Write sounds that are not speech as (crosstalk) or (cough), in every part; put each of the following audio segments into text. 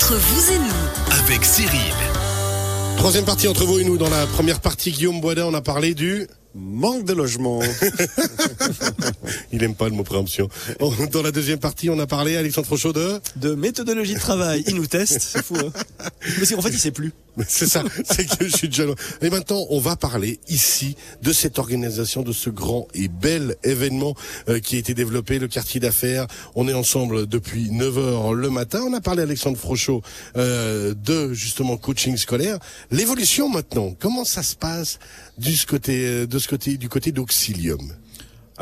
Entre vous et nous, avec Cyril. Troisième partie entre vous et nous. Dans la première partie, Guillaume Boisdin, on a parlé du... Manque de logement. (laughs) Il aime pas le mot préemption. Dans la deuxième partie, on a parlé, Alexandre Frochot, de... De méthodologie de travail. Il nous teste. C'est fou, hein. (laughs) Mais c'est- en fait, il sait plus. C'est ça, (laughs) c'est que je suis déjà loin. Et maintenant, on va parler ici de cette organisation, de ce grand et bel événement euh, qui a été développé, le quartier d'affaires. On est ensemble depuis 9 heures le matin. On a parlé, Alexandre Frochot, euh, de justement coaching scolaire. L'évolution maintenant, comment ça se passe du côté, euh, de côté, du côté d'Auxilium?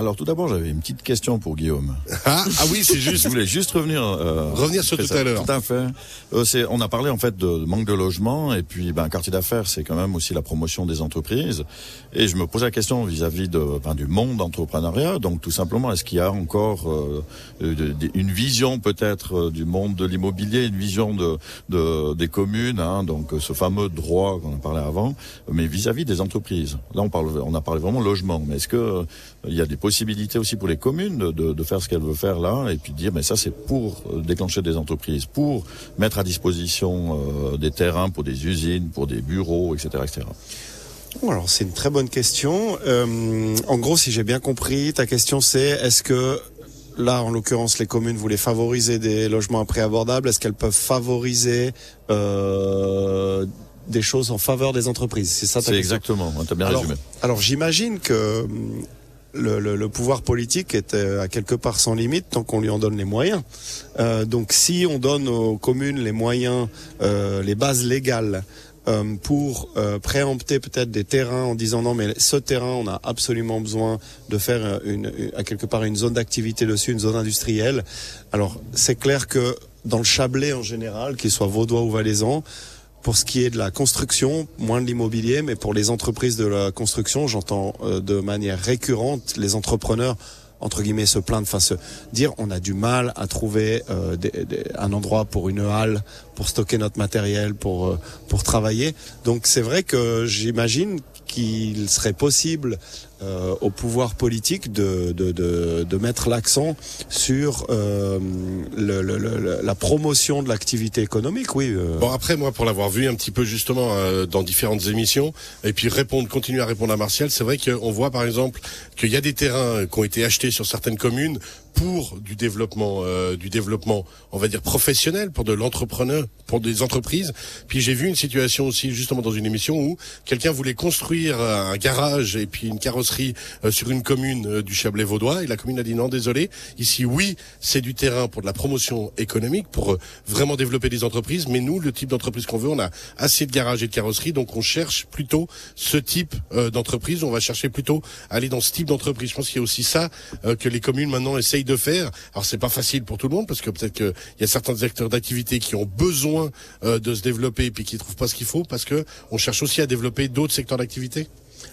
Alors tout d'abord, j'avais une petite question pour Guillaume. ah, ah oui, c'est juste. (laughs) Je voulais juste revenir euh, Revenir sur tout ça. à l'heure. Tout à fait. Euh, c'est, on a parlé en fait de manque de logement et puis ben quartier d'affaires, c'est quand même aussi la promotion des entreprises. Et je me posais la question vis-à-vis de ben, du monde d'entrepreneuriat. Donc tout simplement, est-ce qu'il y a encore euh, de- une vision peut-être euh, du monde de l'immobilier, une vision de, de des communes, hein, donc euh, ce fameux droit qu'on a parlé avant, mais vis-à-vis des entreprises? Là, on parle, on a parlé vraiment logement, mais est-ce que euh, il y a des possibilités aussi pour les communes de, faire ce qu'elles veulent faire là et puis dire mais ça c'est pour euh, déclencher des entreprises, pour mettre à disposition euh, des terrains pour des usines, pour des bureaux, etc., etc. Alors, c'est une très bonne question. Euh, en gros, si j'ai bien compris, ta question c'est est-ce que Là, en l'occurrence, les communes voulaient favoriser des logements à prix abordable. Est-ce qu'elles peuvent favoriser euh, des choses en faveur des entreprises? C'est ça ta C'est exactement. Tu as bien alors, résumé. alors j'imagine que hum, le, le- le pouvoir politique est euh, à quelque part sans limite tant qu'on lui en donne les moyens. Euh, donc si on donne aux communes les moyens, euh, les bases légales euh, pour euh, préempter peut-être des terrains en disant non mais ce terrain on a absolument besoin de faire euh, une, une- à quelque part une zone d'activité dessus, une zone industrielle. Alors c'est clair que dans le Chablais en général, qu'il soit vaudois ou valaisan, pour ce qui est de la construction, moins de l'immobilier, mais pour les entreprises de la construction, j'entends euh, de manière récurrente les entrepreneurs entre guillemets se plaindre, enfin se dire on a du mal à trouver euh, un endroit pour une halle, pour stocker notre matériel, pour euh, pour travailler. Donc c'est vrai que j'imagine qu'il serait possible euh, au pouvoir politique de de, de, de mettre l'accent sur euh, le, le- le- la promotion de l'activité économique. Oui. euh. Bon après moi pour l'avoir vu un petit peu justement euh, dans différentes émissions et puis répondre continuer à répondre à Martial, c'est vrai qu'on voit par exemple qu'il y a des terrains qui ont été achetés sur certaines communes pour du développement euh, du développement on va dire professionnel pour de l'entrepreneur pour des entreprises. Puis j'ai vu une situation aussi justement dans une émission où quelqu'un voulait construire un garage et puis une carrosserie euh, sur une commune euh, du Chablais vaudois. Et la commune a dit non désolé ici oui c'est du terrain pour de la promotion économique pour euh, vraiment développer des entreprises. Mais nous le type d'entreprise qu'on veut on a assez de garages et de carrosseries. Donc on cherche plutôt ce type d'entreprise. On va chercher plutôt à aller dans ce type d'entreprise. Je pense qu'il y a aussi ça que les communes maintenant essayent de faire. Alors c'est pas facile pour tout le monde parce que peut-être qu'il y a certains acteurs d'activité qui ont besoin de se développer et puis qui trouvent pas ce qu'il faut parce que on cherche aussi à développer d'autres secteurs d'activité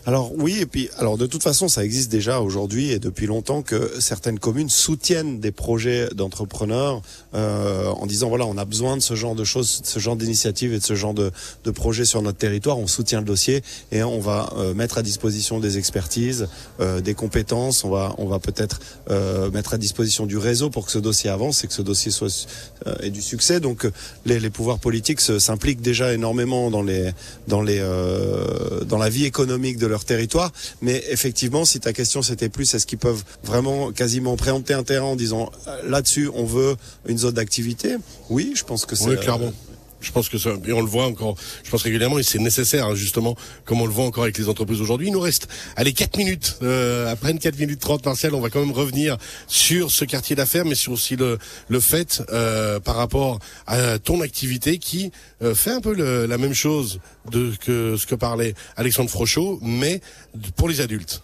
Alors oui, et puis alors de toute façon, ça existe déjà aujourd'hui et depuis longtemps que certaines communes soutiennent des projets d'entrepreneurs euh, en disant voilà, on a besoin de ce genre de choses, ce genre d'initiatives et de ce genre de, de projets sur notre territoire. On soutient le dossier et on va euh, mettre à disposition des expertises, euh, des compétences. On va on va peut-être euh, mettre à disposition du réseau pour que ce dossier avance et que ce dossier soit euh, ait du succès. Donc les, les pouvoirs politiques s'impliquent déjà énormément dans les dans les euh, dans la vie économique de leur territoire. Mais effectivement, si ta question c'était plus, est-ce qu'ils peuvent vraiment quasiment préempter un terrain en disant euh, là-dessus on veut une zone d'activité? Oui, je pense que c'est Oui, clairement. Je pense que ça, et on le voit encore, je pense régulièrement, et c'est nécessaire, hein, justement, comme on le voit encore avec les entreprises aujourd'hui. Il nous reste, allez, 4 minutes, euh, après une 4 minutes 30, Martial, on va quand même revenir sur ce quartier d'affaires, mais sur aussi le, le fait, euh, par rapport à ton activité qui euh, fait un peu le- la même chose de que ce que parlait Alexandre Frochot, mais pour les adultes.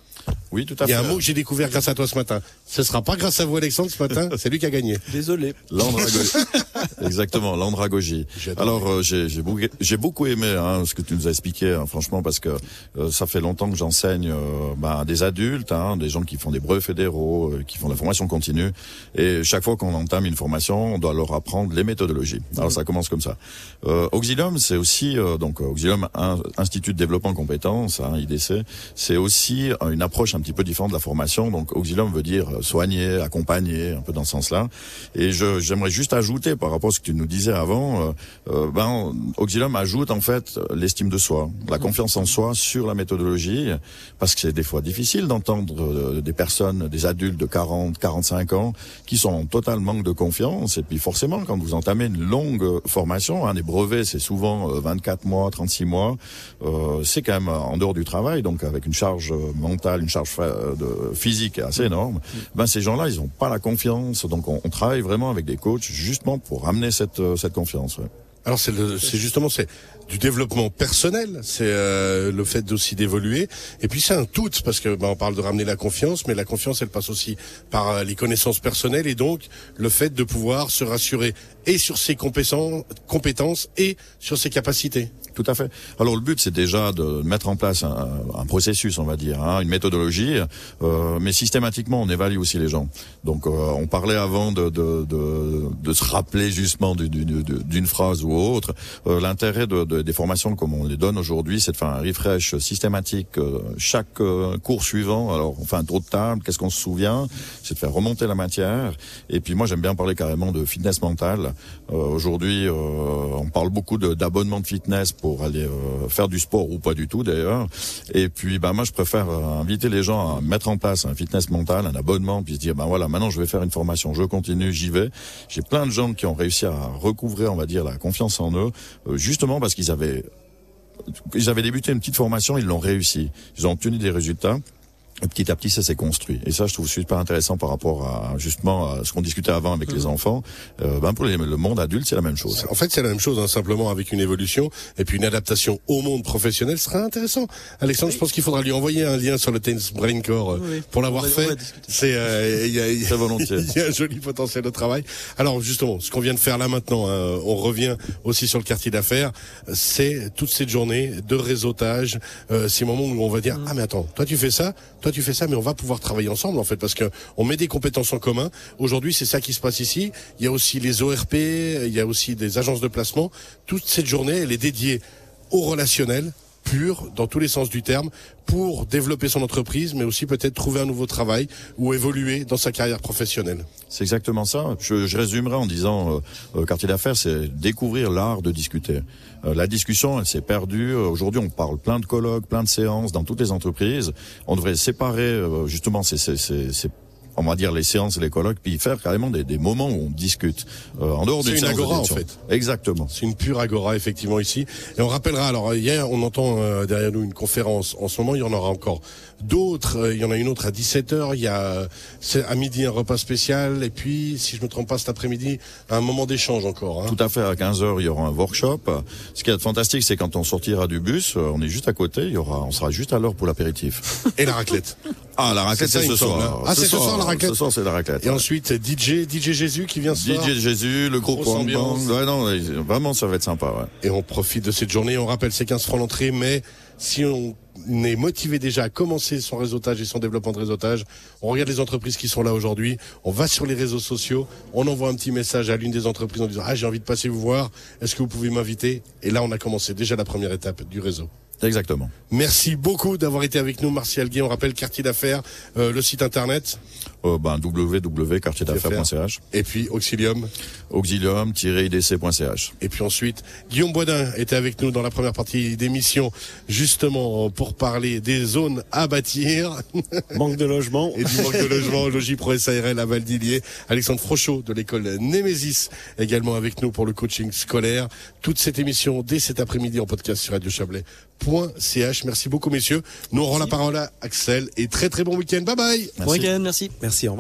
Oui, tout à Il y fait. a un mot que j'ai découvert grâce à toi ce matin. Ce sera pas grâce à vous, Alexandre, ce matin, (laughs) c'est lui qui a gagné. Désolé. L'andragogie. (laughs) Exactement, l'andragogie. Alors euh, j'ai j'ai beaucoup, j'ai beaucoup aimé hein, ce que tu nous as expliqué, hein, franchement, parce que euh, ça fait longtemps que j'enseigne euh, bah, à des adultes, hein, des gens qui font des brevets fédéraux, euh, qui font de la formation continue, et chaque fois qu'on entame une formation, on doit leur apprendre les méthodologies. Alors ça commence comme ça. Euh, Auxilium, c'est aussi euh, donc Auxilium Un- Institut de développement compétences, hein, IDC, c'est aussi une approche un un petit peu différent de la formation. Donc auxilium veut dire soigner, accompagner, un peu dans ce sens-là. Et je, j'aimerais juste ajouter par rapport à ce que tu nous disais avant, euh, euh, ben auxilium ajoute en fait l'estime de soi, la confiance en soi sur la méthodologie, parce que c'est des fois difficile d'entendre euh, des personnes, des adultes de 40, 45 ans qui sont en total manque de confiance. Et puis forcément, quand vous entamez une longue formation, hein, des brevets, c'est souvent 24 mois, 36 mois, euh, c'est quand même en dehors du travail, donc avec une charge mentale, une charge de physique assez énorme. Ben ces gens-là, ils n'ont pas la confiance, donc on, on, travaille vraiment avec des coachs justement pour amener cette euh, cette confiance. Ouais. Alors c'est justement c'est du développement personnel, c'est euh, le fait aussi d'évoluer. Et puis c'est un tout parce que ben, on parle de ramener la confiance, mais la confiance elle passe aussi par euh, les connaissances personnelles et donc le fait de pouvoir se rassurer et sur ses compétences, et sur ses capacités. Tout à fait. Alors le but, c'est déjà de mettre en place un, processus, on va dire, hein, une méthodologie, euh, mais systématiquement, on évalue aussi les gens. Donc, euh, on parlait avant de, de, de, de se rappeler justement d'une phrase ou autre. Euh, L'intérêt de, des formations comme on les donne aujourd'hui, c'est de faire un refresh systématique euh, chaque euh, cours suivant. Alors, on fait un tour de table, qu'est-ce qu'on se souvient? C'est de faire remonter la matière. Et puis, moi, j'aime bien parler carrément de fitness mentale. Aujourd'hui, on parle beaucoup d'abonnement de, fitness pour aller euh, faire du sport ou pas du tout d'ailleurs. Et puis bah moi je préfère euh, inviter les gens à mettre en place un fitness mental, un abonnement, puis se dire ben voilà maintenant je vais faire une formation, je continue, j'y vais. J'ai plein de gens qui ont réussi à recouvrir on va dire la confiance en eux, euh, justement parce qu'ils avaient ils avaient débuté une petite formation, ils l'ont réussi, ils ont obtenu des résultats petit à petit, ça s'est construit. Et ça, je trouve super intéressant par rapport à justement à ce qu'on discutait avant avec les mhm. enfants. Euh, ben pour les, le monde adulte, c'est la même chose. En fait, c'est la même chose, hein, simplement avec une évolution et puis une adaptation au monde professionnel serait intéressant. Alexandre, je pense qu'il faudra lui envoyer un lien sur le Tennis Brain Core euh, pour l'avoir fait. C'est euh, il y, a, y, (laughs) y a un joli potentiel de travail. Alors justement, ce qu'on vient de faire là maintenant, hein, on revient aussi sur le quartier d'affaires. C'est toute cette journée de réseautage, euh, ces moments où on va dire mhm. ah mais attends, toi tu fais ça, toi tu fais ça, mais on va pouvoir travailler ensemble en fait parce que on met des compétences en commun. Aujourd'hui, c'est ça qui se passe ici. Il y a aussi les ORP, il y a aussi des agences de placement. Toute cette journée, elle est dédiée au relationnel pur dans tous les sens du terme pour développer son entreprise, mais aussi peut-être trouver un nouveau travail ou évoluer dans sa carrière professionnelle. C'est exactement ça. Je, je résumerai en disant, euh, euh quartier d'affaires, c'est découvrir l'art de discuter. Euh, la discussion, elle s'est perdue. Aujourd'hui, on parle plein de colloques, plein de séances dans toutes les entreprises. On devrait séparer euh, justement ces, ces, ces, ces on va dire les séances les colloques, puis faire carrément des, des moments où on discute euh, en dehors d'une une agora en fait. Exactement. C'est une pure agora effectivement ici. Et on rappellera. Alors hier, on entend euh, derrière nous une conférence. En ce moment, il y en aura encore d'autres. Euh, il y en a une autre à 17 h Il y a à midi un repas spécial et puis, si je me trompe pas, cet après-midi un moment d'échange encore. Hein. Tout à fait. À 15 h il y aura un workshop. Ce qui est fantastique, c'est quand on sortira du bus, euh, on est juste à côté. Il y aura, on sera juste à l'heure pour l'apéritif. Et la raclette. (laughs) Ah, la raclette, c'est ce soir. Ah, c'est ce soir la raclette. Ce soir, c'est la raclette. Et ensuite, DJ, DJ Jésus qui vient ce soir. DJ Jésus, le groupe ambiance. Ouais, non, vraiment, ça va être sympa, ouais. Et on profite de cette journée. On rappelle, c'est 15 francs l'entrée, mais si on est motivé déjà à commencer son réseautage et son développement de réseautage, on regarde les entreprises qui sont là aujourd'hui, on va sur les réseaux sociaux, on envoie un petit message à l'une des entreprises en disant ah j'ai envie de passer vous voir, est-ce que vous pouvez m'inviter? Et là on a commencé déjà la première étape du réseau. Exactement. Merci beaucoup d'avoir été avec nous, Martial Guy. On rappelle quartier d'affaires, euh, le site internet. Euh, ben, www.quartierdaffaires.ch. Et puis Auxilium. Auxilium-idc.ch. Et puis ensuite, Guillaume Boisdin était avec nous dans la première partie d'émission, justement pour parler des zones à bâtir. (laughs) Manque de logement. Et du manque de logement, Logis Pro SARL à Valdilier. Alexandre Frochot de l'école Némésis également avec nous pour le coaching scolaire. Toute cette émission dès cet après-midi en podcast sur Radio Chablais. .ch. Merci beaucoup, messieurs. Nous aurons la parole à Axel et très très bon week-end. Bye bye. Bon week-end, merci. Merci, au revoir.